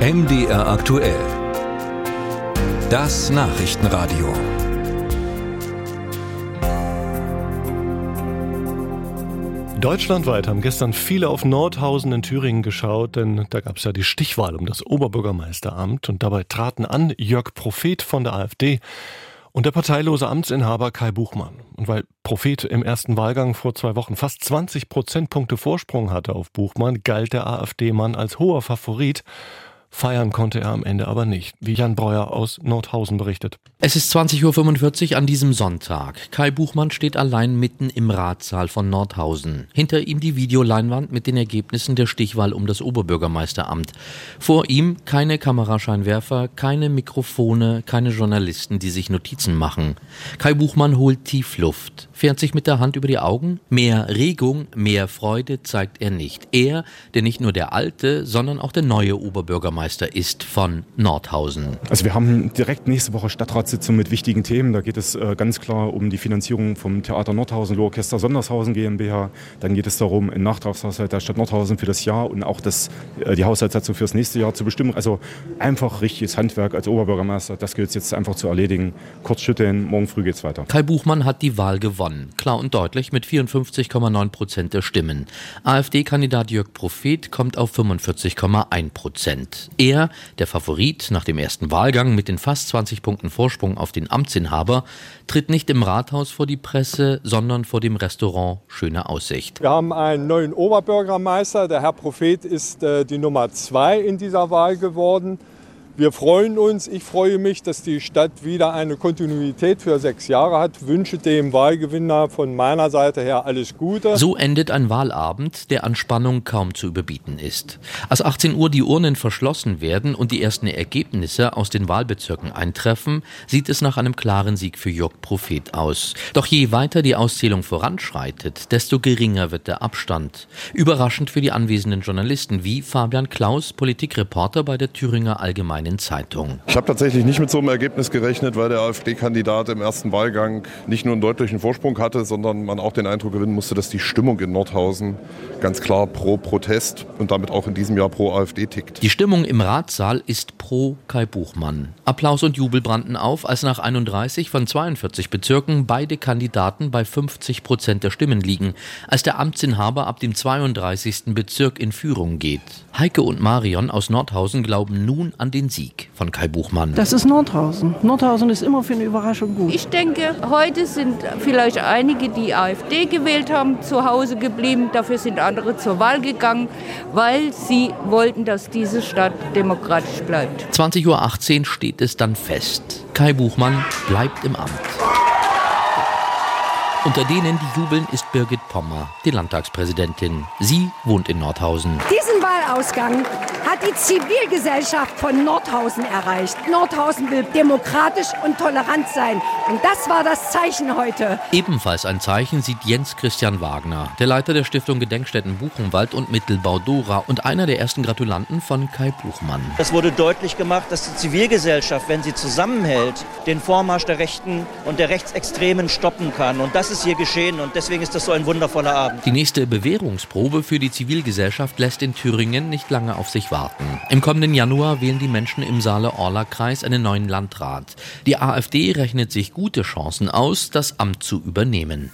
MDR aktuell. Das Nachrichtenradio. Deutschlandweit haben gestern viele auf Nordhausen in Thüringen geschaut, denn da gab es ja die Stichwahl um das Oberbürgermeisteramt und dabei traten an Jörg Prophet von der AfD und der parteilose Amtsinhaber Kai Buchmann. Und weil Prophet im ersten Wahlgang vor zwei Wochen fast 20 Prozentpunkte Vorsprung hatte auf Buchmann, galt der AfD-Mann als hoher Favorit. Feiern konnte er am Ende aber nicht, wie Jan Breuer aus Nordhausen berichtet. Es ist 20.45 Uhr an diesem Sonntag. Kai Buchmann steht allein mitten im Ratssaal von Nordhausen. Hinter ihm die Videoleinwand mit den Ergebnissen der Stichwahl um das Oberbürgermeisteramt. Vor ihm keine Kamerascheinwerfer, keine Mikrofone, keine Journalisten, die sich Notizen machen. Kai Buchmann holt tief Luft, fährt sich mit der Hand über die Augen. Mehr Regung, mehr Freude zeigt er nicht. Er, der nicht nur der alte, sondern auch der neue Oberbürgermeister Bürgermeister ist von Nordhausen. Also wir haben direkt nächste Woche Stadtratssitzung mit wichtigen Themen. Da geht es äh, ganz klar um die Finanzierung vom Theater Nordhausen, Orchester Sondershausen GmbH. Dann geht es darum, einen Nachtragshaushalt der Stadt Nordhausen für das Jahr und auch das, äh, die Haushaltssatzung für das nächste Jahr zu bestimmen. Also einfach richtiges Handwerk als Oberbürgermeister. Das gilt es jetzt einfach zu erledigen. Kurz schütteln, morgen früh geht's weiter. Kai Buchmann hat die Wahl gewonnen. Klar und deutlich mit 54,9 Prozent der Stimmen. AfD-Kandidat Jörg Prophet kommt auf 45,1 Prozent. Er, der Favorit nach dem ersten Wahlgang mit den fast 20 Punkten Vorsprung auf den Amtsinhaber, tritt nicht im Rathaus vor die Presse, sondern vor dem Restaurant Schöne Aussicht. Wir haben einen neuen Oberbürgermeister. Der Herr Prophet ist äh, die Nummer zwei in dieser Wahl geworden. Wir freuen uns, ich freue mich, dass die Stadt wieder eine Kontinuität für sechs Jahre hat. Wünsche dem Wahlgewinner von meiner Seite her alles Gute. So endet ein Wahlabend, der an Spannung kaum zu überbieten ist. Als 18 Uhr die Urnen verschlossen werden und die ersten Ergebnisse aus den Wahlbezirken eintreffen, sieht es nach einem klaren Sieg für Jörg Prophet aus. Doch je weiter die Auszählung voranschreitet, desto geringer wird der Abstand. Überraschend für die anwesenden Journalisten wie Fabian Klaus, Politikreporter bei der Thüringer Allgemeinen Allgemeinen Zeitung. Ich habe tatsächlich nicht mit so einem Ergebnis gerechnet, weil der AfD-Kandidat im ersten Wahlgang nicht nur einen deutlichen Vorsprung hatte, sondern man auch den Eindruck gewinnen musste, dass die Stimmung in Nordhausen ganz klar pro Protest und damit auch in diesem Jahr pro AfD tickt. Die Stimmung im Ratssaal ist pro Kai Buchmann. Applaus und Jubel brannten auf, als nach 31 von 42 Bezirken beide Kandidaten bei 50 Prozent der Stimmen liegen, als der Amtsinhaber ab dem 32. Bezirk in Führung geht. Heike und Marion aus Nordhausen glauben nun an den Sieg von Kai Buchmann. Das ist Nordhausen. Nordhausen ist immer für eine Überraschung gut. Ich denke, heute sind vielleicht einige, die AfD gewählt haben, zu Hause geblieben. Dafür sind andere zur Wahl gegangen, weil sie wollten, dass diese Stadt demokratisch bleibt. 20.18 Uhr steht es dann fest. Kai Buchmann bleibt im Amt. Unter denen, die jubeln, ist Birgit Pommer, die Landtagspräsidentin. Sie wohnt in Nordhausen. Diesen Wahlausgang hat die Zivilgesellschaft von Nordhausen erreicht. Nordhausen will demokratisch und tolerant sein. Und das war das Zeichen heute. Ebenfalls ein Zeichen sieht Jens Christian Wagner, der Leiter der Stiftung Gedenkstätten Buchenwald und Mittelbau Dora und einer der ersten Gratulanten von Kai Buchmann. Es wurde deutlich gemacht, dass die Zivilgesellschaft, wenn sie zusammenhält, den Vormarsch der Rechten und der Rechtsextremen stoppen kann. Und das ist hier geschehen und deswegen ist das so ein wundervoller Abend. Die nächste Bewährungsprobe für die Zivilgesellschaft lässt in Thüringen nicht lange auf sich warten. Im kommenden Januar wählen die Menschen im Saale-Orla-Kreis einen neuen Landrat. Die AfD rechnet sich gute Chancen aus, das Amt zu übernehmen.